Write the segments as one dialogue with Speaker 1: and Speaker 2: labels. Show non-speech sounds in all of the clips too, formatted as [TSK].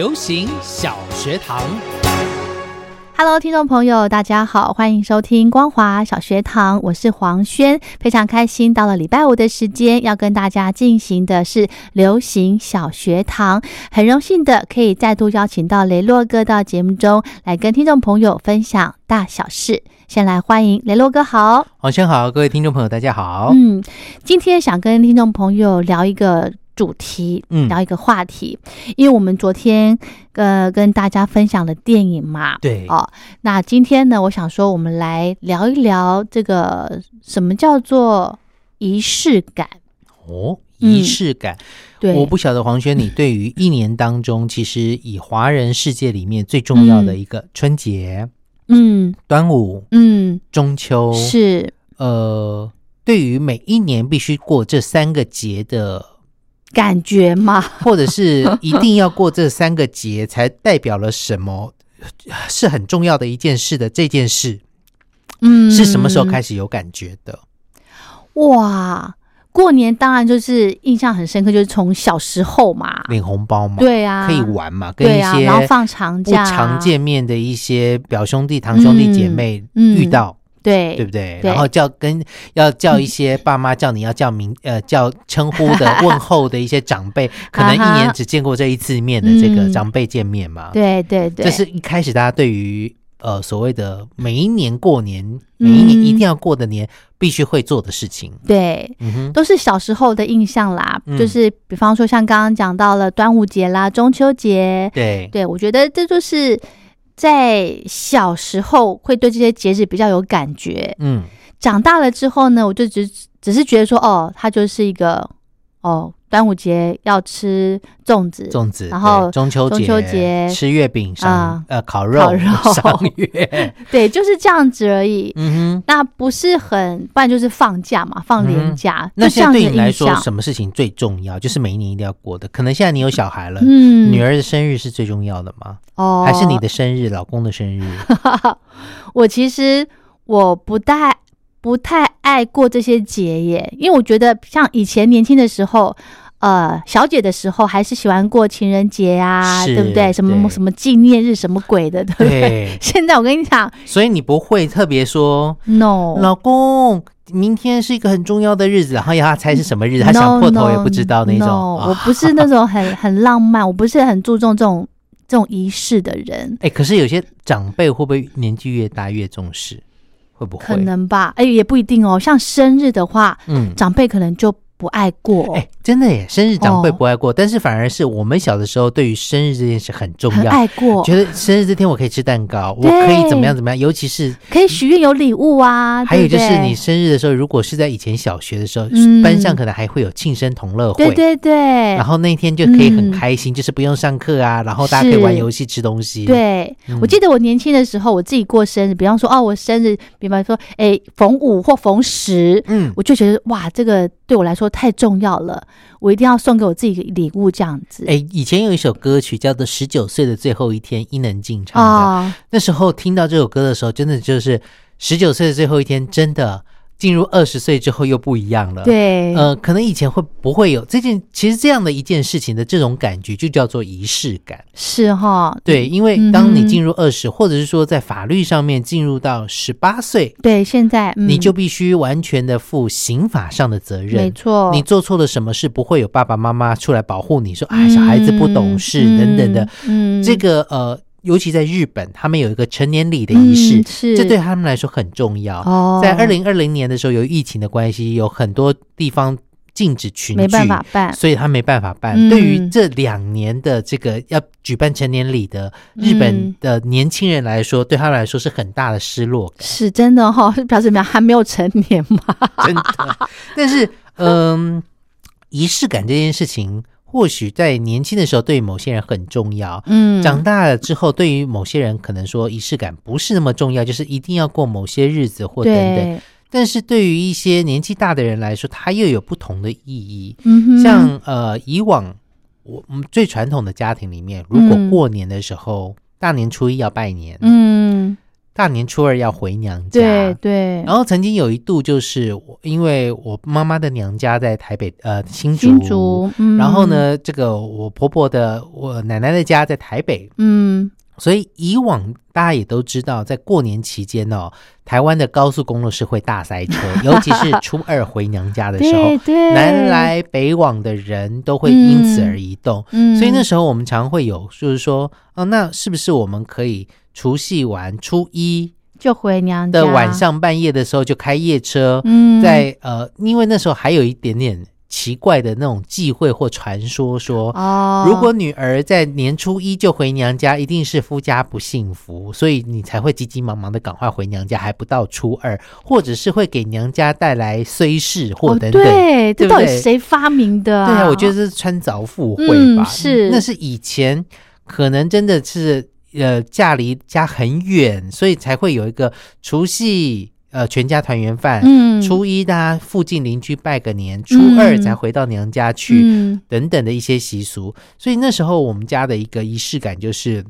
Speaker 1: 流行小学堂
Speaker 2: ，Hello，听众朋友，大家好，欢迎收听光华小学堂，我是黄轩，非常开心，到了礼拜五的时间，要跟大家进行的是流行小学堂，很荣幸的可以再度邀请到雷洛哥到节目中来跟听众朋友分享大小事。先来欢迎雷洛哥，好，
Speaker 1: 黄轩好，各位听众朋友，大家好。
Speaker 2: 嗯，今天想跟听众朋友聊一个。主题，嗯，聊一个话题，因为我们昨天呃跟大家分享了电影嘛，
Speaker 1: 对，
Speaker 2: 哦，那今天呢，我想说我们来聊一聊这个什么叫做仪式感。
Speaker 1: 哦，仪式感，
Speaker 2: 对，
Speaker 1: 我不晓得黄轩，你对于一年当中，其实以华人世界里面最重要的一个春节，嗯，端午，嗯，中秋
Speaker 2: 是，
Speaker 1: 呃，对于每一年必须过这三个节的。
Speaker 2: 感觉吗？[LAUGHS]
Speaker 1: 或者是一定要过这三个节才代表了什么？是很重要的一件事的这件事，嗯，是什么时候开始有感觉的？
Speaker 2: 哇，过年当然就是印象很深刻，就是从小时候嘛，
Speaker 1: 领红包嘛，
Speaker 2: 对啊，
Speaker 1: 可以玩嘛，跟一些
Speaker 2: 然后放长假
Speaker 1: 常见面的一些表兄弟、堂兄弟姐妹遇到。
Speaker 2: 对，
Speaker 1: 对不对？然后叫跟要叫一些爸妈叫你要叫名呃叫称呼的问候的一些长辈，可能 [LAUGHS] 一年只见过这一次面的这个长辈见面嘛。
Speaker 2: 对对对，
Speaker 1: 这是一开始大家对于呃所谓的每一年过年，每一年一定要过的年必须会做的事情。
Speaker 2: 对，都是小时候的印象啦。就是比方说像刚刚讲到了端午节啦、中秋节，
Speaker 1: 对
Speaker 2: 对，我觉得这就是。在小时候会对这些节日比较有感觉，嗯，长大了之后呢，我就只只是觉得说，哦，它就是一个，哦。端午节要吃粽子，
Speaker 1: 粽子，
Speaker 2: 然后
Speaker 1: 中秋
Speaker 2: 中秋节
Speaker 1: 吃月饼，上呃烤肉，
Speaker 2: 烤肉 [LAUGHS]
Speaker 1: 上月，[LAUGHS]
Speaker 2: 对，就是这样子而已。嗯哼，那不是很，不然就是放假嘛，放年假。
Speaker 1: 那现在对你来说，什么事情最重要？就是每一年一定要过的。可能现在你有小孩了，嗯，女儿的生日是最重要的吗？哦，还是你的生日，老公的生日？[LAUGHS]
Speaker 2: 我其实我不太。不太爱过这些节耶，因为我觉得像以前年轻的时候，呃，小姐的时候还是喜欢过情人节呀，对不对？什么什么纪念日什么鬼的，对不对？[LAUGHS] 现在我跟你讲，
Speaker 1: 所以你不会特别说
Speaker 2: ，no，
Speaker 1: 老公，明天是一个很重要的日子，然后要他猜是什么日子，他想破头也不知道那种。
Speaker 2: 我不是那种很很浪漫，我不是很注重这种这种仪式的人。
Speaker 1: 哎，可是有些长辈会不会年纪越大越重视？会不会
Speaker 2: 可能吧？哎，也不一定哦。像生日的话，嗯，长辈可能就。不爱过。哎，
Speaker 1: 真的耶！生日长辈不爱过，但是反而是我们小的时候，对于生日这件事很重要，
Speaker 2: 爱过，
Speaker 1: 觉得生日这天我可以吃蛋糕，我可以怎么样怎么样，尤其是
Speaker 2: 可以许愿有礼物啊。
Speaker 1: 还有就是你生日的时候，如果是在以前小学的时候，班上可能还会有庆生同乐会，
Speaker 2: 对对对，
Speaker 1: 然后那天就可以很开心，就是不用上课啊，然后大家可以玩游戏、吃东西。
Speaker 2: 对，我记得我年轻的时候，我自己过生日，比方说哦，我生日，比方说哎，逢五或逢十，嗯，我就觉得哇，这个对我来说太重要了。我一定要送给我自己礼物，这样子。
Speaker 1: 哎，以前有一首歌曲叫做《十九岁的最后一天》，伊能静唱的。那时候听到这首歌的时候，真的就是十九岁的最后一天，真的。进入二十岁之后又不一样了，
Speaker 2: 对，
Speaker 1: 呃，可能以前会不会有这件，其实这样的一件事情的这种感觉就叫做仪式感，
Speaker 2: 是哈，
Speaker 1: 对，因为当你进入二十，或者是说在法律上面进入到十八岁，
Speaker 2: 对，现在
Speaker 1: 你就必须完全的负刑法上的责任，
Speaker 2: 没错，
Speaker 1: 你做错了什么事，不会有爸爸妈妈出来保护你，说啊，小孩子不懂事等等的，嗯，这个呃。尤其在日本，他们有一个成年礼的仪式，
Speaker 2: 是
Speaker 1: 这对他们来说很重要。
Speaker 2: 哦，
Speaker 1: 在二零二零年的时候，由于疫情的关系，有很多地方禁止群聚，
Speaker 2: 没办法办，
Speaker 1: 所以他没办法办。
Speaker 2: 嗯
Speaker 1: 对于这两年的这个要举办成年礼的日本的年轻人来说，对他们来说是很大的失落感，
Speaker 2: 是真的哈、哦，[LAUGHS] 表示什么？还没有成年嘛？[LAUGHS]
Speaker 1: 真的。但是，嗯，仪式感这件事情，或许在年轻的时候对于某些人很重要。
Speaker 2: 嗯，
Speaker 1: 长大了之后，对于某些人可能说仪式感不是那么重要，就是一定要过某些日子或等等。但是对于一些年纪大的人来说，它又有不同的意义。
Speaker 2: 嗯哼，
Speaker 1: 像呃，以往我们最传统的家庭里面，如果
Speaker 2: 嗯
Speaker 1: 过年的时候，大年初一要拜年，
Speaker 2: 嗯，
Speaker 1: 大年初二要回娘家，
Speaker 2: 对对，
Speaker 1: 然后曾经有一度就是我，因为我妈妈的娘家在台北呃新竹，
Speaker 2: 新竹，嗯，
Speaker 1: 然后？呢，这个我婆婆的我奶奶的家在台北，
Speaker 2: 嗯，
Speaker 1: 所以以往大家也都知道，在过年期间哦，台湾的高速公路是会大塞车，[LAUGHS] 尤其是初二回娘家的时候
Speaker 2: 对，对，
Speaker 1: 南来北往的人都会因此而移动。
Speaker 2: 嗯，
Speaker 1: 所以那时候我们常会有，就是说，哦，那是不是我们可以除夕晚初一
Speaker 2: 就回娘家
Speaker 1: 的晚，上半夜的时候就开夜车，
Speaker 2: 嗯，
Speaker 1: 在呃，因为那时候还有一点点奇怪的那种忌讳或传说，说。
Speaker 2: 哦，
Speaker 1: 如果女儿在年初一就回娘家，一定是夫家不幸福，所以你才会急急忙忙的赶快回娘家，还不到初二，或者是会给娘家带来虽事或
Speaker 2: 哦
Speaker 1: 等等。
Speaker 2: 对，这到底谁发明的
Speaker 1: 对啊，我觉得
Speaker 2: 得
Speaker 1: 这是穿凿附会吧。
Speaker 2: 嗯是
Speaker 1: 那是以前可能真的是呃嫁离家很远，所以才会有一个除夕呃全家团圆饭，
Speaker 2: 嗯，
Speaker 1: 初一大家附近邻居拜个年，初二才回到娘家去。
Speaker 2: 嗯。
Speaker 1: 等等的一些习俗，所以那时候我们家的一个仪式感就是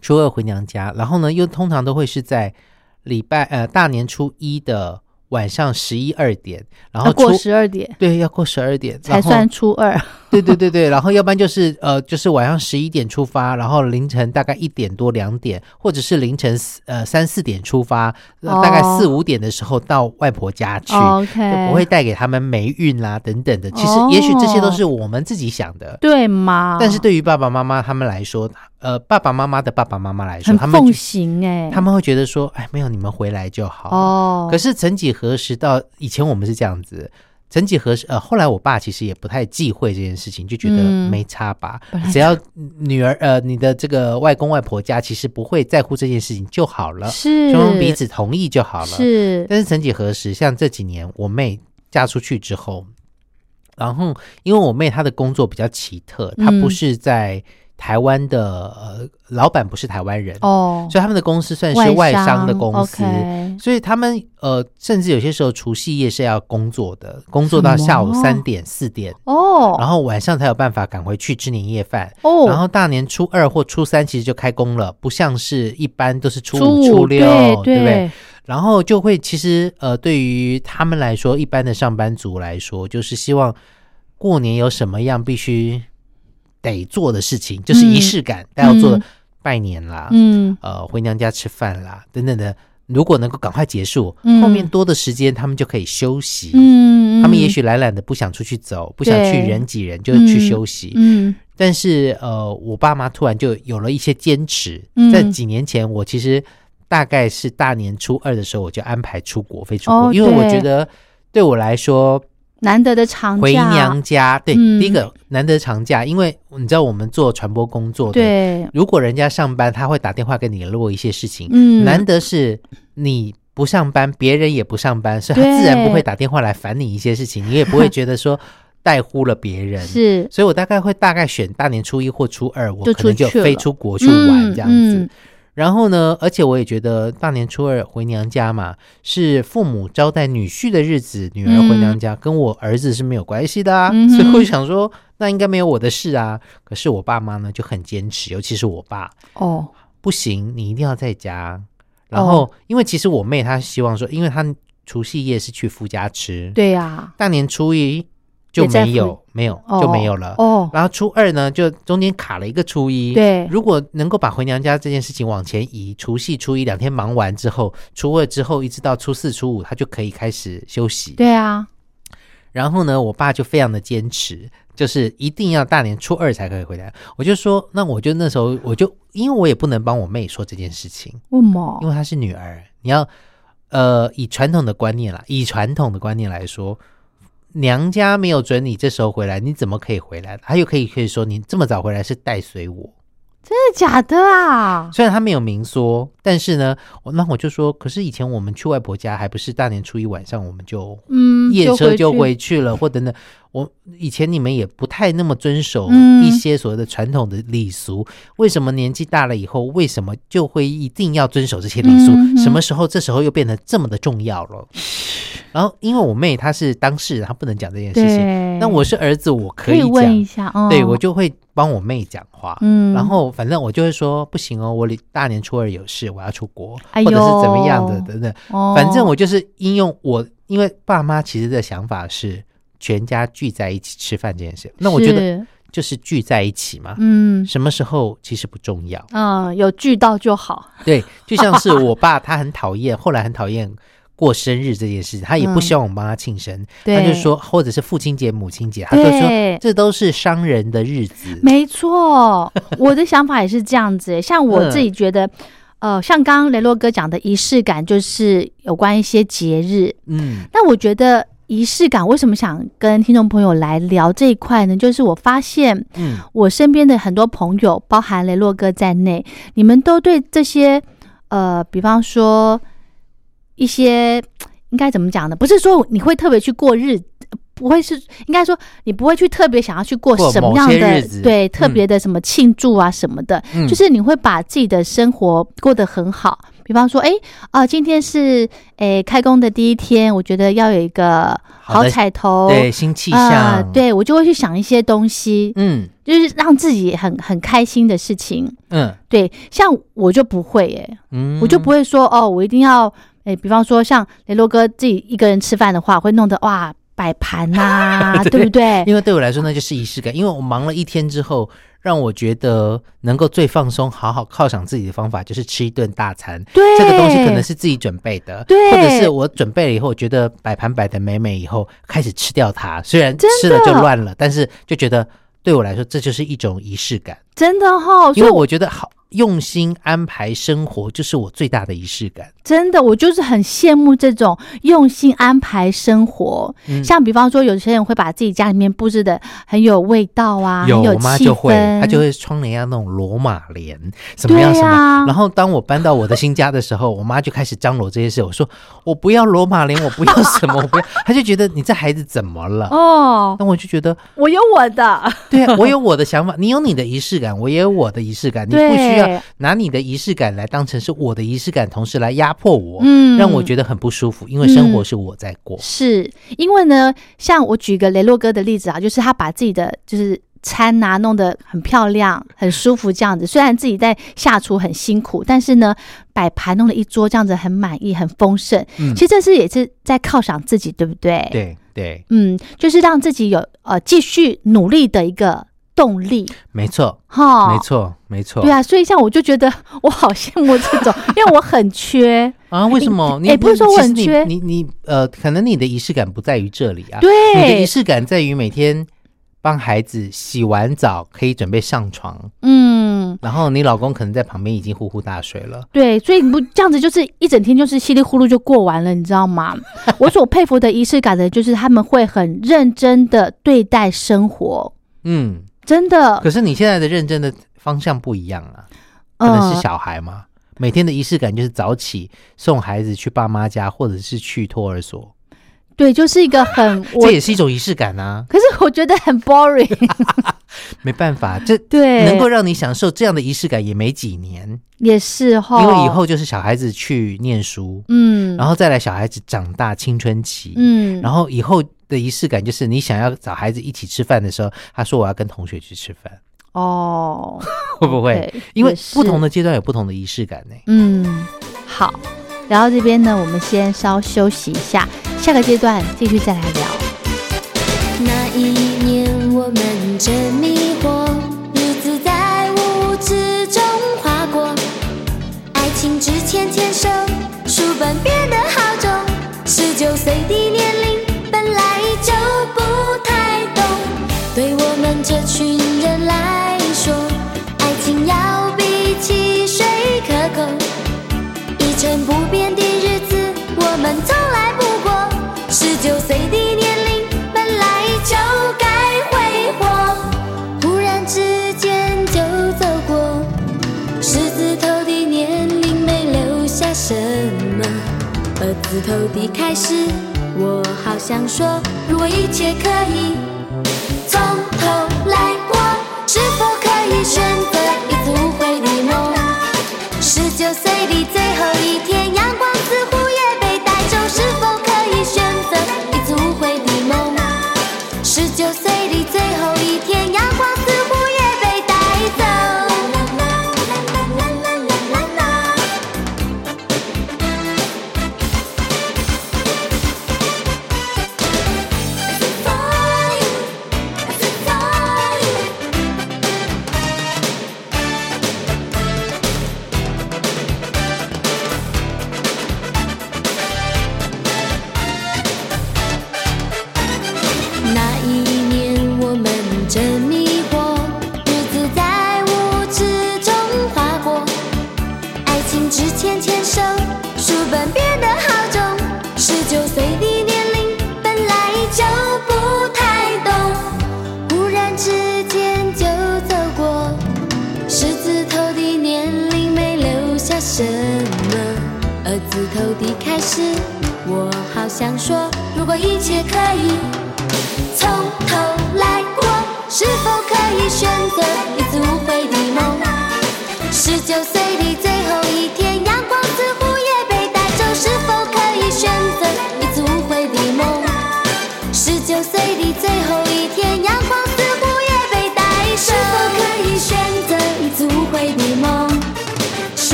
Speaker 1: 初二回娘家，然后呢又通常都会是在礼拜呃大年初一的晚上十一二点，然后
Speaker 2: 过十二点
Speaker 1: 对要过十二点
Speaker 2: 才算初二，
Speaker 1: 对对对对，然后要不然就是呃，就是晚上十一点出发，然后凌晨大概一点多两点，或者是凌晨四呃三四点出发，呃
Speaker 2: 哦
Speaker 1: 大概四五点的时候到外婆家去。
Speaker 2: OK，
Speaker 1: 就不会带给他们霉运啦等等的，其实
Speaker 2: 哦
Speaker 1: 也许这些都是我们自己想的，
Speaker 2: 对吗？
Speaker 1: 但是对于爸爸妈妈他们来说，呃，爸爸妈妈的爸爸妈妈来说，他们奉
Speaker 2: 行哎，
Speaker 1: 他们会觉得说，哎，没有你们回来就好。
Speaker 2: 哦，
Speaker 1: 可是曾几何时到以前我们是这样子，曾几何时呃，后来我爸其实也不太忌讳这件事情，就觉得
Speaker 2: 嗯。
Speaker 1: 没差吧，只要女儿呃你的这个外公外婆家其实不会在乎这件事情就好了，
Speaker 2: 是。
Speaker 1: 双方彼此同意就好了。
Speaker 2: 是。
Speaker 1: 但是曾几何时，像这几年我妹嫁出去之后，然后因为我妹她的工作比较奇特，她
Speaker 2: 嗯。
Speaker 1: 不是在台湾的呃老板不是台湾人，
Speaker 2: 哦，
Speaker 1: 所以他们的公司算是外商的公司。所以他们呃，甚至有些时候除夕夜是要工作的，工作到下午三点四点，
Speaker 2: 哦，
Speaker 1: 然后晚上才有办法赶回去吃年夜饭。
Speaker 2: 哦，
Speaker 1: 然后大年初二或初三其实就开工了，不像是一般都是初
Speaker 2: 初
Speaker 1: 五、初六，
Speaker 2: 对
Speaker 1: 不对？然后就会其实呃，对于他们来说，一般的上班族来说，就是希望过年有什么样必须得做的事情，就是仪式感，大家要做的
Speaker 2: 嗯
Speaker 1: 拜年啦，
Speaker 2: 嗯
Speaker 1: 呃，回娘家吃饭啦，等等的。如果能够赶快结束，
Speaker 2: 嗯
Speaker 1: 后面多的时间他们就可以休息。
Speaker 2: 嗯，
Speaker 1: 他们也许懒懒的不想出去走，不想去人挤人，就去休息。
Speaker 2: 嗯
Speaker 1: 但是呃，我爸妈突然就有了一些坚持。
Speaker 2: 嗯
Speaker 1: 在几年前，我其实大概是大年初二的时候，我就安排出国飞出国，
Speaker 2: 哦
Speaker 1: 因为我觉得对我来说，
Speaker 2: 难得的长假
Speaker 1: 回娘家，对，
Speaker 2: 嗯
Speaker 1: 第一个难得长假，因为你知道我们做传播工作的，
Speaker 2: 对，
Speaker 1: 如果人家上班，他会打电话跟你联络一些事情，
Speaker 2: 嗯
Speaker 1: 难得是你。不上班，别人也不上班，所以他自然不会打电话来烦你一些事情，你也不会觉得说带呼了别人。
Speaker 2: 是
Speaker 1: 所以我大概会大概选大年初一或初二，我可能就飞出国去玩这样子。
Speaker 2: 嗯
Speaker 1: 然后呢，而且我也觉得大年初二回娘家嘛，是父母招待女婿的日子，女儿回娘家、跟我儿子是没有关系的啊。
Speaker 2: 嗯
Speaker 1: 所以我就想说，那应该没有我的事啊。可是我爸妈呢就很坚持，尤其是我爸，
Speaker 2: 哦，
Speaker 1: 不行，你一定要在家。然后，
Speaker 2: 哦
Speaker 1: 因为其实我妹她希望说，因为她除夕夜是去夫家吃，
Speaker 2: 对呀，
Speaker 1: 大年初一就没有没有
Speaker 2: 哦
Speaker 1: 就没有了。
Speaker 2: 哦，
Speaker 1: 然后初二呢，就中间卡了一个初一。，
Speaker 2: 对，
Speaker 1: 如果能够把回娘家这件事情往前移，除夕、初一两天忙完之后，初二之后一直到初四、初五，他就可以开始休息。
Speaker 2: 对啊，
Speaker 1: 然后呢，我爸就非常的坚持，就是一定要大年初二才可以回来。我就说，那我就那时候我就因为我也不能帮我妹说这件事情，
Speaker 2: 为什么
Speaker 1: 因？为她是女儿，你要呃以传统的观念啦，以传统的观念来说，娘家没有准你这时候回来，你怎么可以回来？他又可以可以说你这么早回来是带随我，
Speaker 2: 真的假的啊？
Speaker 1: 虽然他没有明说，但是呢，我那我就说，可是以前我们去外婆家，还不是大年初一晚上我们就
Speaker 2: 嗯，
Speaker 1: 夜车就
Speaker 2: 回去
Speaker 1: 了，或等等。我以前你们也不太那么遵守
Speaker 2: 嗯
Speaker 1: 一些所谓的传统的礼俗，为什么年纪大了以后，为什么就会一定要遵守这些礼俗？什么时候这时候又变得这么的重要了？然后因为我妹她是当事人，她不能讲这件事情。那我是儿子，我可
Speaker 2: 可以
Speaker 1: 以
Speaker 2: 问一
Speaker 1: 讲，
Speaker 2: 下，哦、
Speaker 1: 对我就会帮我妹讲话。
Speaker 2: 嗯，
Speaker 1: 然后反正我就会说不行哦，我大年初二有事，我要出国，
Speaker 2: 哎
Speaker 1: 或者是怎么样的等等。
Speaker 2: 哦
Speaker 1: 反正我就是应用我，因为爸妈其实的想法是全家聚在一起吃饭这件事。那我觉得就是聚在一起嘛，
Speaker 2: 嗯
Speaker 1: 什么时候其实不重要。
Speaker 2: 嗯有聚到就好，
Speaker 1: 对，就像是我爸，[LAUGHS] 他很讨厌，后来很讨厌。过生日这件事，他也不希望我帮他庆生，
Speaker 2: 嗯
Speaker 1: 他就说，或者是父亲节、母亲节，他就说
Speaker 2: 对
Speaker 1: 这都是商人的日子。
Speaker 2: 没错，[LAUGHS] 我的想法也是这样子。像我自己觉得，呃，像刚刚雷洛哥讲的仪式感，就是有关一些节日。
Speaker 1: 嗯
Speaker 2: 那我觉得仪式感，为什么想跟听众朋友来聊这一块呢？就是我发现
Speaker 1: 嗯
Speaker 2: 我身边的很多朋友，包含雷洛哥在内，你们都对这些呃，比方说一些 [TSK] 应该怎么讲呢？不是说你会特别去过日。不会是，应该说你不会去特别想要去过
Speaker 1: 过
Speaker 2: 什么样的对
Speaker 1: 嗯
Speaker 2: 特别的什么庆祝啊什么的，
Speaker 1: 嗯
Speaker 2: 就是你会把自己的生活过得很好。比方说，哎啊、今天是诶开工的第一天，我觉得要有一个好彩头，
Speaker 1: 对，新气
Speaker 2: 啊
Speaker 1: 象，，
Speaker 2: 对我就会去想一些东西，
Speaker 1: 嗯
Speaker 2: 就是让自己很很开心的事情。
Speaker 1: 嗯
Speaker 2: 对，像我就不会耶，
Speaker 1: 嗯
Speaker 2: 我就不会说哦，我一定要诶，比方说像雷洛哥自己一个人吃饭的话，会弄得哇摆盘呐、[LAUGHS]
Speaker 1: 对
Speaker 2: 对不对？
Speaker 1: 因为对我来说，那就是仪式感。因为我忙了一天之后，让我觉得能够最放松、好好犒赏自己的方法，就是吃一顿大餐。
Speaker 2: 对，
Speaker 1: 这个东西可能是自己准备的，
Speaker 2: 对
Speaker 1: 或者是我准备了以后，觉得摆盘摆的美美以后，开始吃掉它。虽然吃了就
Speaker 2: 的
Speaker 1: 乱了，但是就觉得对我来说，这就是一种仪式感。
Speaker 2: 真的哈、
Speaker 1: 因为我觉得好用心安排生活，就是我最大的仪式感。
Speaker 2: 真的，我就是很羡慕这种用心安排生活。
Speaker 1: 嗯
Speaker 2: 像比方说，有些人会把自己家里面布置的很有味道啊，
Speaker 1: 有
Speaker 2: 气
Speaker 1: 妈就会，
Speaker 2: 氛，
Speaker 1: 她就会窗帘要那种罗马帘，什么样什么。然后当我搬到我的新家的时候，[LAUGHS] 我妈就开始张罗这些事。我说我不要罗马帘，我不要什么，我不要。[LAUGHS] 她就觉得你这孩子怎么了？
Speaker 2: 哦，
Speaker 1: 那我就觉得，
Speaker 2: 我有我的，
Speaker 1: 对啊，我有我的想法，你有你的仪式感，我也有我的仪式感。你不需要
Speaker 2: 对
Speaker 1: 拿你的仪式感来当成是我的仪式感，同时来压迫我，
Speaker 2: 嗯
Speaker 1: 让我觉得很不舒服。因为生活是我在过。
Speaker 2: 是因为呢，像我举个雷洛哥的例子啊，就是他把自己的就是餐啊、弄得很漂亮、很舒服这样子。虽然自己在下厨很辛苦，但是呢，摆盘弄了一桌这样子很满意、很丰盛。
Speaker 1: 嗯
Speaker 2: 其实这是也是在犒赏自己，对不对？，
Speaker 1: 对对，
Speaker 2: 嗯，就是让自己有呃继续努力的一个动力。
Speaker 1: 没错，
Speaker 2: 哈，
Speaker 1: 没。错，没错。
Speaker 2: 对啊，所以像我就觉得 [LAUGHS] 我好羡慕这种，[LAUGHS] 因为我很缺。
Speaker 1: 啊，为什么？你
Speaker 2: 哎不是说我很缺
Speaker 1: 你你你呃，可能你的仪式感不在于这里啊。对你的仪，式感在于每天帮孩子洗完澡，可以准备上床，
Speaker 2: 嗯，
Speaker 1: 然后你老公可能在旁边已经呼呼大睡了。
Speaker 2: 对，所以你不这样子，就是一整天就是稀里呼噜就过完了，你知道吗？[LAUGHS] 我所佩服的仪式感的，就是他们会很认真的对待生活，
Speaker 1: 嗯，
Speaker 2: 真的。
Speaker 1: 可是你现在的认真的方向不一样啊，可能是小孩嘛。每天的仪式感就是早起送孩子去爸妈家，或者是去托儿所，
Speaker 2: 对，就是一个很 [LAUGHS]
Speaker 1: 这，也是一种仪式感啊。
Speaker 2: 可是我觉得很 boring。[LAUGHS]
Speaker 1: 没办法，这 [LAUGHS]
Speaker 2: 对，
Speaker 1: 能够让你享受这样的仪式感也没几年，
Speaker 2: 也是哈，
Speaker 1: 因为以后就是小孩子去念书，
Speaker 2: 嗯，
Speaker 1: 然后再来小孩子长大青春期，
Speaker 2: 嗯，
Speaker 1: 然后以后的仪式感就是你想要找孩子一起吃饭的时候，他说我要跟同学去吃饭，
Speaker 2: 哦，[LAUGHS]
Speaker 1: 会不会因为不同的阶段有不同的仪式感呢。
Speaker 2: 嗯，好，聊到这边呢，我们先稍休息一下，下个阶段继续再来聊。
Speaker 3: 那一年我们真迷惑，日子在无知中划过，爱情只成不变的日子，我们从来不过。十九岁的年龄本来就该挥霍，忽然之间就走过。狮子头的年龄没留下什么，二字头的开始，我好想说，如果一切可以从头来过，是否可以选择？九岁的最后一天，阳光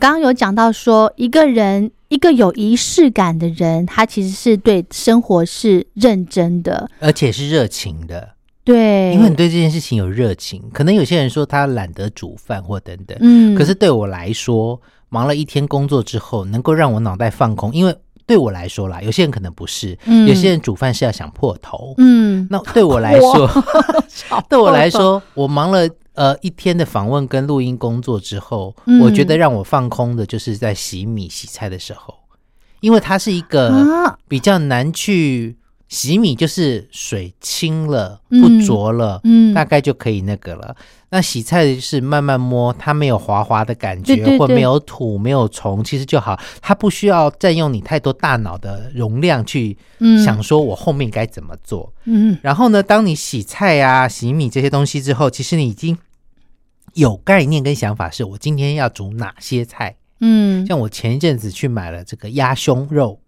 Speaker 2: 刚刚有讲到说，一个人，一个有仪式感的人，他其实是对生活是认真的。
Speaker 1: 而且是热情的，
Speaker 2: 对，
Speaker 1: 因为你对这件事情有热情。可能有些人说他懒得煮饭或等等，
Speaker 2: 嗯，
Speaker 1: 可是对我来说，忙了一天工作之后，能够让我脑袋放空，因为对我来说啦，有些人可能不是，
Speaker 2: 嗯
Speaker 1: 有些人煮饭是要想破头。
Speaker 2: 嗯，
Speaker 1: 那对我来说，[LAUGHS] [LAUGHS] 对我来说，我忙了呃一天的访问跟录音工作之后，
Speaker 2: 嗯。
Speaker 1: 我觉得让我放空的就是在洗米洗菜的时候，因为它是一个
Speaker 2: 啊，
Speaker 1: 比较难去洗米，就是水清了
Speaker 2: 嗯
Speaker 1: 不浊了，
Speaker 2: 嗯
Speaker 1: 大概就可以那个了。那洗菜就是慢慢摸，它没有滑滑的感觉，
Speaker 2: 对对对
Speaker 1: 或没有土、没有虫，其实就好。它不需要占用你太多大脑的容量去
Speaker 2: 嗯
Speaker 1: 想说我后面该怎么做。
Speaker 2: 嗯
Speaker 1: 然后呢，当你洗菜啊、洗米这些东西之后，其实你已经有概念跟想法，是我今天要煮哪些菜。
Speaker 2: 嗯
Speaker 1: 像我前一阵子去买了这个鸭胸肉，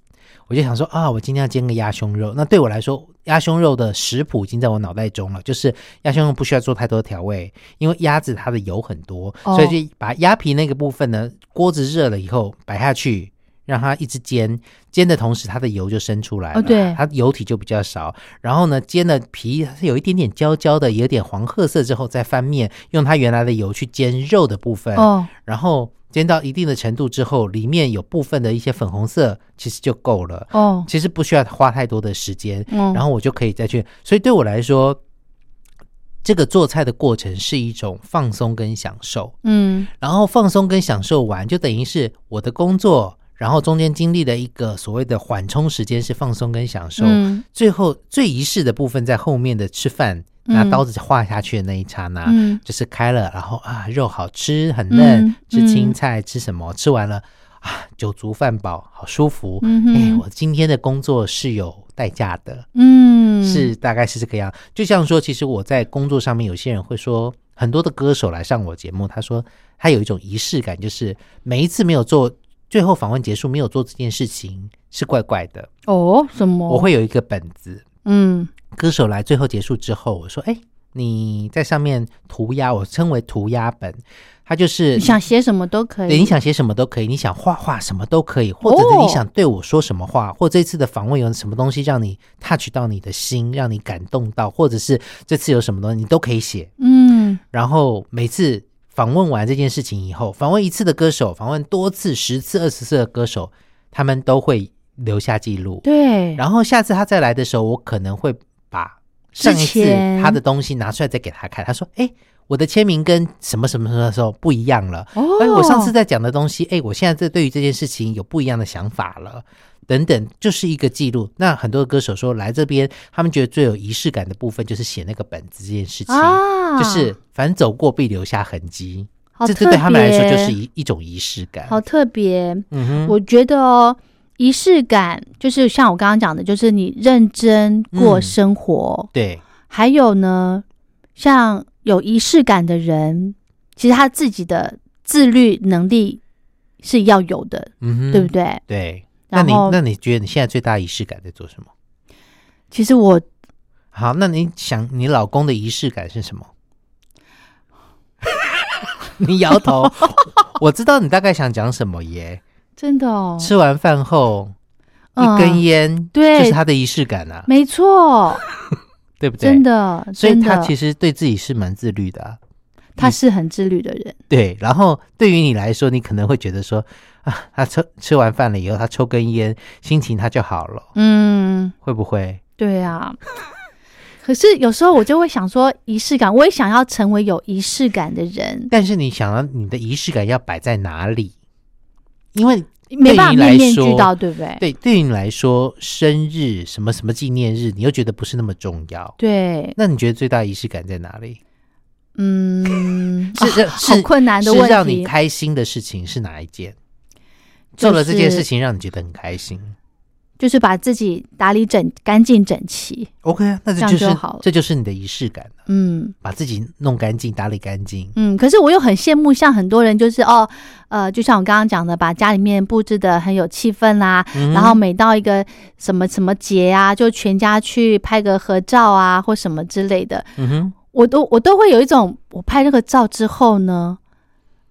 Speaker 1: 我就想说啊，我今天要煎个鸭胸肉。那对我来说，鸭胸肉的食谱已经在我脑袋中了，就是鸭胸肉不需要做太多调味，因为鸭子它的油很多，所以就把鸭皮那个部分呢，锅子热了以后摆下去。让它一直煎，煎的同时它的油就生出来了，
Speaker 2: 哦对
Speaker 1: 它油体就比较少。然后呢，煎的皮它是有一点点焦焦的，有点黄褐色之后再翻面，用它原来的油去煎肉的部分。
Speaker 2: 哦，
Speaker 1: 然后煎到一定的程度之后，里面有部分的一些粉红色，其实就够了。
Speaker 2: 哦，
Speaker 1: 其实不需要花太多的时间，
Speaker 2: 嗯，
Speaker 1: 然后我就可以再去。所以对我来说，这个做菜的过程是一种放松跟享受。
Speaker 2: 嗯
Speaker 1: 然后放松跟享受完，就等于是我的工作，然后中间经历了一个所谓的缓冲时间，是放松跟享受。
Speaker 2: 嗯
Speaker 1: 最后最仪式的部分在后面的吃饭，
Speaker 2: 嗯
Speaker 1: 拿刀子划下去的那一刹那，
Speaker 2: 嗯
Speaker 1: 就是开了，然后啊，肉好吃，很嫩，
Speaker 2: 嗯
Speaker 1: 吃青菜，吃什么？吃完了啊，酒足饭饱，好舒服。哎、我今天的工作是有代价的，
Speaker 2: 嗯
Speaker 1: 是大概是这个样。就像说，其实我在工作上面，有些人会说，很多的歌手来上我节目，他说他有一种仪式感，就是每一次没有做，最后访问结束没有做这件事情是怪怪的。
Speaker 2: 哦什么？
Speaker 1: 我会有一个本子，
Speaker 2: 嗯
Speaker 1: 歌手来最后结束之后，我说：“哎，你在上面涂鸦，我称为涂鸦本，它就是
Speaker 2: 你想写什么都可以，
Speaker 1: 对，你想写什么都可以，你想画画什么都可以，或者你想对我说什么话，或这次的访问有什么东西让你 touch 到你的心，让你感动到，或者是这次有什么东西你都可以写。
Speaker 2: 嗯
Speaker 1: 然后每次访问完这件事情以后，访问一次的歌手，访问多次、十次、二十次的歌手，他们都会留下记录。
Speaker 2: 对，
Speaker 1: 然后下次他再来的时候，我可能会把上一次他的东西拿出来再给他看。他说：“哎，我的签名跟什么什么什么的时候不一样了。
Speaker 2: 哦
Speaker 1: 哎，我上次在讲的东西，哎，我现在这对于这件事情有不一样的想法了。等等，就是一个记录。那很多的歌手说来这边，他们觉得最有仪式感的部分就是写那个本子这件事情，
Speaker 2: 啊，
Speaker 1: 就是反正走过必留下痕迹。这这对他们来说就是一一种仪式感。
Speaker 2: 好特别。
Speaker 1: 嗯哼，
Speaker 2: 我觉得哦，仪式感就是像我刚刚讲的，就是你认真过
Speaker 1: 嗯
Speaker 2: 生活。
Speaker 1: 对，
Speaker 2: 还有呢，像有仪式感的人，其实他自己的自律能力是要有的，
Speaker 1: 嗯哼，
Speaker 2: 对不对？
Speaker 1: 对。那你那你觉得你现在最大仪式感在做什么？
Speaker 2: 其实我
Speaker 1: 好，那你想你老公的仪式感是什么？[LAUGHS] 你摇头，[LAUGHS] 我知道你大概想讲什么耶。
Speaker 2: 真的哦，
Speaker 1: 吃完饭后一
Speaker 2: 嗯
Speaker 1: 根烟，
Speaker 2: 对
Speaker 1: 就是他的仪式感啊，
Speaker 2: 没错，[LAUGHS]
Speaker 1: 对不对？
Speaker 2: 真。的，
Speaker 1: 所以他其实对自己是蛮自律的、啊，
Speaker 2: 他是很自律的人。
Speaker 1: 对。然后对于你来说，你可能会觉得说啊，他吃吃完饭了以后，他抽根烟，心情他就好了，
Speaker 2: 嗯，
Speaker 1: 会不会？
Speaker 2: 对啊。可是有时候我就会想说，仪式感，我也想要成为有仪式感的人，
Speaker 1: 但是你想要你的仪式感要摆在哪里？因为
Speaker 2: 没办法
Speaker 1: 来
Speaker 2: 面面俱到，对不对？
Speaker 1: 对对于你来说，生日什么什么纪念日，你又觉得不是那么重要。
Speaker 2: 对，
Speaker 1: 那你觉得最大仪式感在哪里？
Speaker 2: 嗯，
Speaker 1: 是
Speaker 2: 啊
Speaker 1: 是
Speaker 2: 好困难的问
Speaker 1: 是让你。开心的事情是哪一件？
Speaker 2: 就是
Speaker 1: 做了这件事情让你觉得很开心。
Speaker 2: 就是把自己打理整干净整齐。
Speaker 1: OK 啊，那
Speaker 2: 这
Speaker 1: 这就是
Speaker 2: 好了。
Speaker 1: 这就是你的仪式感了，
Speaker 2: 嗯。
Speaker 1: 把自己弄干净、打理干净。
Speaker 2: 嗯，可是我又很羡慕，像很多人就是哦，呃，就像我刚刚讲的，把家里面布置的很有气氛啦、
Speaker 1: 嗯
Speaker 2: 然后每到一个什么什么节啊，就全家去拍个合照啊，或什么之类的，
Speaker 1: 嗯哼，
Speaker 2: 我都我都会有一种，我拍这个照之后呢，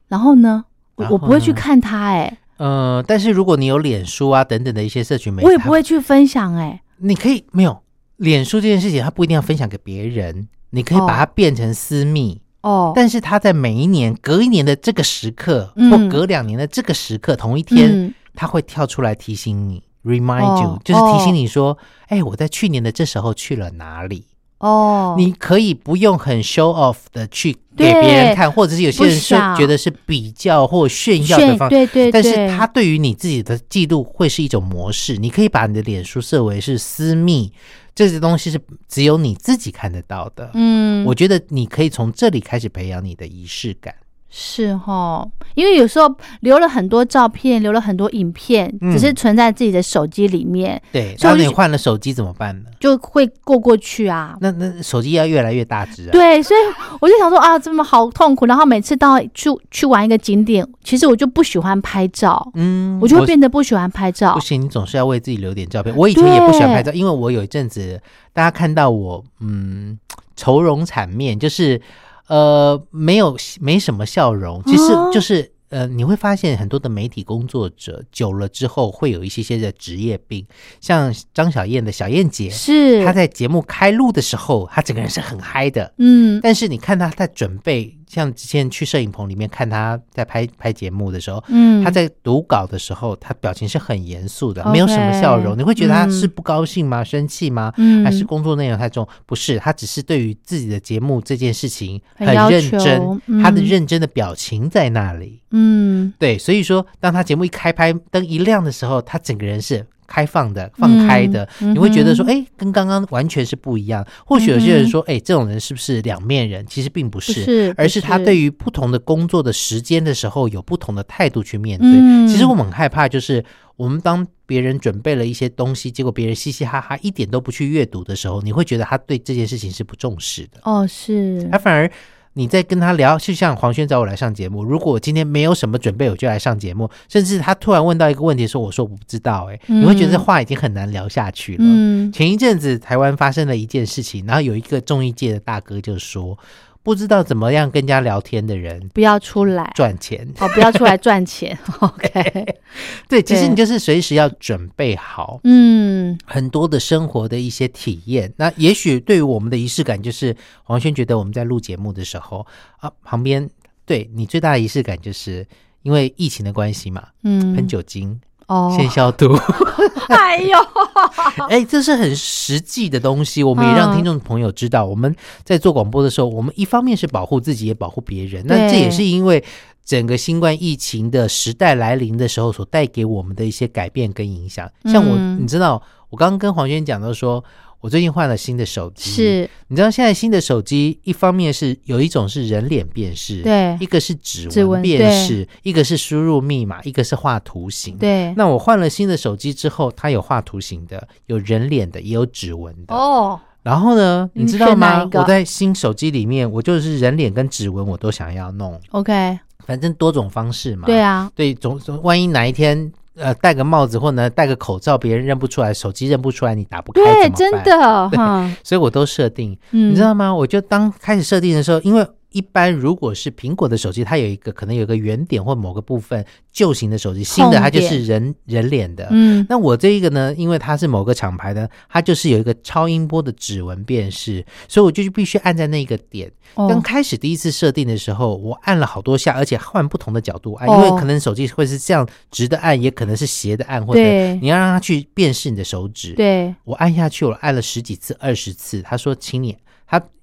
Speaker 2: 然后呢，我我不会去看他、哎，
Speaker 1: 呃，但是如果你有脸书啊等等的一些社群媒体，
Speaker 2: 我也不会去分享、哎，
Speaker 1: 你可以没有脸书这件事情，它不一定要分享给别人，你可以把它变成私密。
Speaker 2: 哦，
Speaker 1: 但是它在每一年、隔一年的这个时刻，
Speaker 2: 嗯。
Speaker 1: 或隔两年的这个时刻，同一天，
Speaker 2: 嗯。
Speaker 1: 它会跳出来提醒你，remind you，、
Speaker 2: 哦
Speaker 1: 就是提醒你说，哎、我在去年的这时候去了哪里。
Speaker 2: 哦，
Speaker 1: 你可以不用很 show off 的去给别人看，或者是有些人是觉得是比较或炫耀的
Speaker 2: 炫
Speaker 1: 方
Speaker 2: 对对对，
Speaker 1: 但是他对于你自己的记录会是一种模式，你可以把你的脸书设为是私密，这些东西是只有你自己看得到的。
Speaker 2: 嗯，
Speaker 1: 我觉得你可以从这里开始培养你的仪式感。
Speaker 2: 是哈，因为有时候留了很多照片，留了很多影片，
Speaker 1: 嗯
Speaker 2: 只是存在自己的手机里面，
Speaker 1: 对，然后你换了手机怎么办呢？
Speaker 2: 就会过过去啊。
Speaker 1: 那那手机要越来越大只啊。
Speaker 2: 对，所以我就想说啊，这么好痛苦。然后每次到去去玩一个景点，其实我就不喜欢拍照，
Speaker 1: 嗯，
Speaker 2: 我就会变得不喜欢拍照
Speaker 1: 不。行，你总是要为自己留点照片。我以前也不喜欢拍照，因为我有一阵子大家看到我，嗯，愁容惨面，就是呃没有没什么笑容，其实
Speaker 2: 哦。
Speaker 1: 就是。呃，你会发现很多的媒体工作者久了之后会有一些些的职业病，像张小燕的小燕姐，
Speaker 2: 是。
Speaker 1: 她在节目开录的时候，她整个人是很嗨的，
Speaker 2: 嗯。
Speaker 1: 但是你看她在准备，像之前去摄影棚里面看他在拍拍节目的时候，
Speaker 2: 嗯，
Speaker 1: 他在读稿的时候，他表情是很严肃的没有什么笑容。你会觉得他
Speaker 2: 嗯
Speaker 1: 是不高兴吗？生气吗？
Speaker 2: 嗯
Speaker 1: 还是工作内容太重？不是，他只是对于自己的节目这件事情
Speaker 2: 很
Speaker 1: 认真，
Speaker 2: 嗯
Speaker 1: 他的认真的表情在那里。
Speaker 2: 嗯
Speaker 1: 对，所以说，当他节目一开拍，灯一亮的时候，他整个人是开放的、放开的，
Speaker 2: 嗯
Speaker 1: 你会觉得说，
Speaker 2: 嗯
Speaker 1: 哎，跟刚刚完全是不一样。或许有些人说，哎，这种人是不是两面人？其实并不
Speaker 2: 不
Speaker 1: 是，
Speaker 2: 是，
Speaker 1: 而是他对于不同的工作的时间的时候，有不同的态度去面对。
Speaker 2: 嗯
Speaker 1: 其实我们很害怕，就是我们当别人准备了一些东西，结果别人嘻嘻哈哈一点都不去阅读的时候，你会觉得他对这件事情是不重视的。
Speaker 2: 哦是
Speaker 1: 他反而你在跟他聊，就像黄轩找我来上节目，如果我今天没有什么准备，我就来上节目，甚至他突然问到一个问题的时候，我说我不知道、欸，
Speaker 2: 嗯。
Speaker 1: 你会觉得这话已经很难聊下去了。
Speaker 2: 嗯。
Speaker 1: 前一阵子台湾发生了一件事情，然后有一个综艺界的大哥就说，不知道怎么样跟人家聊天的人
Speaker 2: 不要出来
Speaker 1: 赚钱。
Speaker 2: 哦，不要出来 [LAUGHS] 赚钱。[LAUGHS] OK，
Speaker 1: 对，其实你就是随时要准备好
Speaker 2: 嗯
Speaker 1: 很多的生活的一些体验。那也许对于我们的仪式感，就是黄轩觉得我们在录节目的时候啊，旁边对你最大的仪式感，就是因为疫情的关系嘛，
Speaker 2: 嗯，
Speaker 1: 喷酒精，
Speaker 2: 哦，
Speaker 1: 先消毒。[LAUGHS]
Speaker 2: 哎呦，[LAUGHS]
Speaker 1: 哎，这是很实际的东西，我们也让
Speaker 2: 嗯
Speaker 1: 听众朋友知道，我们在做广播的时候，我们一方面是保护自己，也保护别人。那这也是因为整个新冠疫情的时代来临的时候，所带给我们的一些改变跟影响。像我，
Speaker 2: 嗯
Speaker 1: 你知道，我刚刚跟黄轩讲到说。我最近换了新的手机，
Speaker 2: 是
Speaker 1: 你知道现在新的手机，一方面是有一种是人脸辨识，
Speaker 2: 对
Speaker 1: 一个是指
Speaker 2: 指纹
Speaker 1: 纹辨识，一个是输入密码，一个是画图形。
Speaker 2: 对，
Speaker 1: 那我换了新的手机之后，它有画图形的，有人脸的，也有指纹的。
Speaker 2: 哦，
Speaker 1: 然后呢，
Speaker 2: 你
Speaker 1: 你知道吗我在新手机里面，我就是人脸跟指纹我都想要弄
Speaker 2: ，OK，
Speaker 1: 反正多种方式嘛。
Speaker 2: 对啊，
Speaker 1: 对，总总万一哪一天呃戴个帽子或者戴个口罩，别人认不出来，手机认不出来，你打不开
Speaker 2: 对，真
Speaker 1: 办。
Speaker 2: 的，哈，[LAUGHS]
Speaker 1: 所以我都设定，
Speaker 2: 嗯
Speaker 1: 你知道吗？我就当开始设定的时候，因为一般如果是苹果的手机，它有一个可能有一个圆点或某个部分旧型的手机，新的它就是人人脸的。
Speaker 2: 嗯，
Speaker 1: 那我这一个呢，因为它是某个厂牌的，它就是有一个超音波的指纹辨识，所以我就必须按在那个点。刚
Speaker 2: 哦，
Speaker 1: 开始第一次设定的时候，我按了好多下，而且换不同的角度按，
Speaker 2: 哦
Speaker 1: 因为可能手机会是这样直的按，也可能是斜的按，或者你要让它去辨识你的手指。
Speaker 2: 对，
Speaker 1: 我按下去，我按了十几次、二十次，他说：“请你。”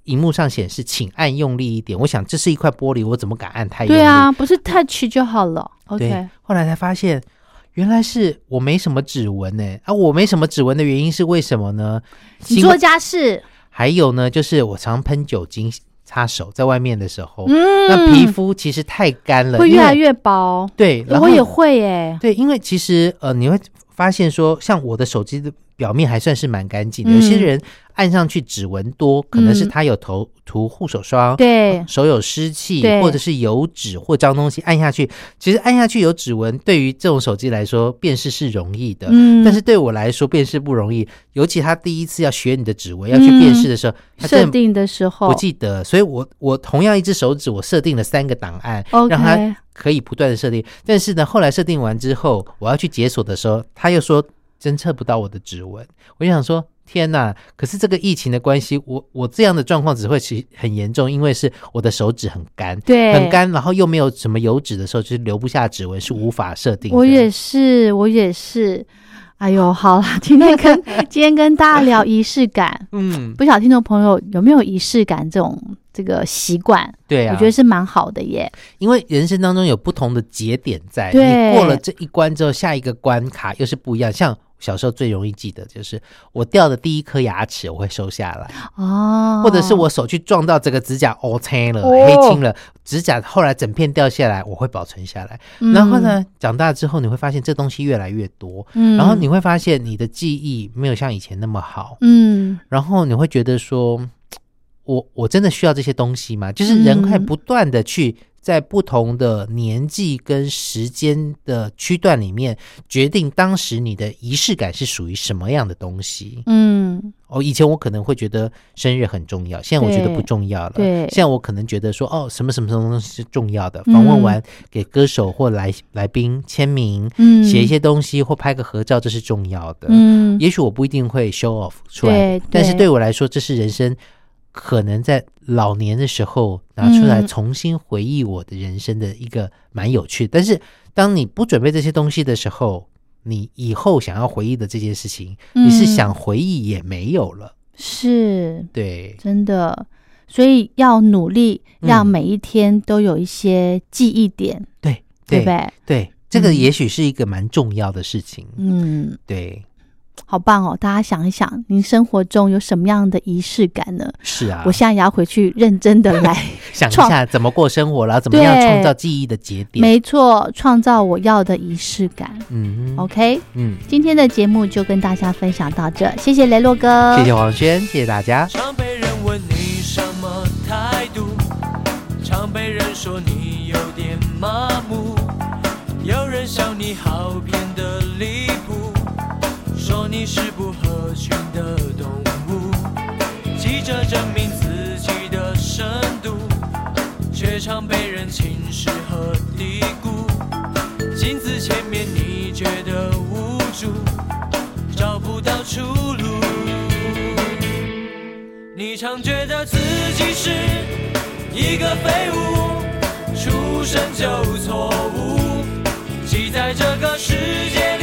Speaker 1: 他荧幕上显示，请按用力一点。我想这是一块玻璃，我怎么敢按太用力？
Speaker 2: 对啊，不是 touch 就好了，OK，
Speaker 1: 后来才发现，原来是我没什么指纹呢。啊，我没什么指纹的原因是为什么呢？
Speaker 2: 你做家事，
Speaker 1: 还有呢，就是我常喷酒精擦手，在外面的时候，
Speaker 2: 嗯，
Speaker 1: 那皮肤其实太干了，
Speaker 2: 会越来越薄，
Speaker 1: 对。然后
Speaker 2: 我也会耶，
Speaker 1: 对，因为其实呃，你会发现说，像我的手机的表面还算是蛮干净的，
Speaker 2: 嗯
Speaker 1: 有些人按上去指纹多，可能是
Speaker 2: 嗯。
Speaker 1: 他有涂涂护手霜，
Speaker 2: 对，
Speaker 1: 手有湿气或者是油脂或脏东西按下去，其实按下去有指纹，对于这种手机来说辨识是容易的。
Speaker 2: 嗯，
Speaker 1: 但是对我来说辨识不容易，尤其他第一次要学你的指纹要去辨识的时候，
Speaker 2: 设定的时候。
Speaker 1: 不记得，所以我我同样一只手指，我设定了三个档案让它可以不断的设定。但是呢，后来设定完之后，我要去解锁的时候，他又说侦测不到我的指纹。我就想说，天哪！可是这个疫情的关系，我我这样的状况只会其很严重，因为是我的手指很干，
Speaker 2: 对
Speaker 1: 很干，然后又没有什么油脂的时候，就是留不下指纹，是无法设定的。
Speaker 2: 我也是，我也是。哎呦，好啦，[LAUGHS] 今天跟今天跟大家聊仪式感，[LAUGHS]
Speaker 1: 嗯，
Speaker 2: 不晓得听众朋友有没有仪式感这种这个习惯？
Speaker 1: 对啊，
Speaker 2: 我觉得是蛮好的耶。
Speaker 1: 因为人生当中有不同的节点在，你过了这一关之后，下一个关卡又是不一样。像小时候最容易记得就是我掉的第一颗牙齿，我会收下来，
Speaker 2: 哦，
Speaker 1: 或者是我手去撞到这个指甲 O 青了、
Speaker 2: 哦。
Speaker 1: 黑青了，指甲后来整片掉下来，我会保存下来。
Speaker 2: 嗯，
Speaker 1: 然后呢，长大之后你会发现这东西越来越多，
Speaker 2: 嗯，
Speaker 1: 然后你会发现你的记忆没有像以前那么好，
Speaker 2: 嗯，
Speaker 1: 然后你会觉得说，我我真的需要这些东西吗？就是人会
Speaker 2: 嗯。
Speaker 1: 不断的去在不同的年纪跟时间的区段里面，决定当时你的仪式感是属于什么样的东西。
Speaker 2: 嗯，
Speaker 1: 哦，以前我可能会觉得生日很重要，现在我觉得不重要了。
Speaker 2: 对
Speaker 1: 现在我可能觉得说，哦，什么什么什么东西是重要的。
Speaker 2: 嗯
Speaker 1: 访问完给歌手或来来宾签名，
Speaker 2: 嗯
Speaker 1: 写一些东西或拍个合照，这是重要的。
Speaker 2: 嗯，
Speaker 1: 也许我不一定会 show off 出来，但是
Speaker 2: 对
Speaker 1: 对我来说，这是人生可能在老年的时候拿出来
Speaker 2: 嗯
Speaker 1: 重新回忆我的人生的一个蛮有趣的。但是当你不准备这些东西的时候，你以后想要回忆的这件事情，你是
Speaker 2: 嗯
Speaker 1: 想回忆也没有了。
Speaker 2: 是
Speaker 1: 对，
Speaker 2: 真的，所以要努力，
Speaker 1: 嗯
Speaker 2: 让每一天都有一些记忆点，
Speaker 1: 对，对
Speaker 2: 对不，对？
Speaker 1: 对，这个
Speaker 2: 嗯
Speaker 1: 也许是一个蛮重要的事情。
Speaker 2: 嗯，
Speaker 1: 对，
Speaker 2: 好棒哦！大家想一想，您生活中有什么样的仪式感呢？
Speaker 1: 是啊，
Speaker 2: 我现在也要回去认真的来，[LAUGHS]
Speaker 1: 想一下怎么过生活，然后怎么样创造记忆的节点。
Speaker 2: 没错，创造我要的仪式感。
Speaker 1: 嗯
Speaker 2: OK，
Speaker 1: 嗯，
Speaker 2: 今天的节目就跟大家分享到这，谢谢雷洛哥，
Speaker 1: 谢谢黄轩，谢谢大家。
Speaker 4: 常被人问你什么态度，常被人说你有点麻木，有人笑你好骗得离谱，说你是不合群的动物，急着证明自己的深度，却常被人轻视和低估。镜子前面你觉得无助，找不到出路。你常觉得自己是一个废物，出生就错误，挤在这个世界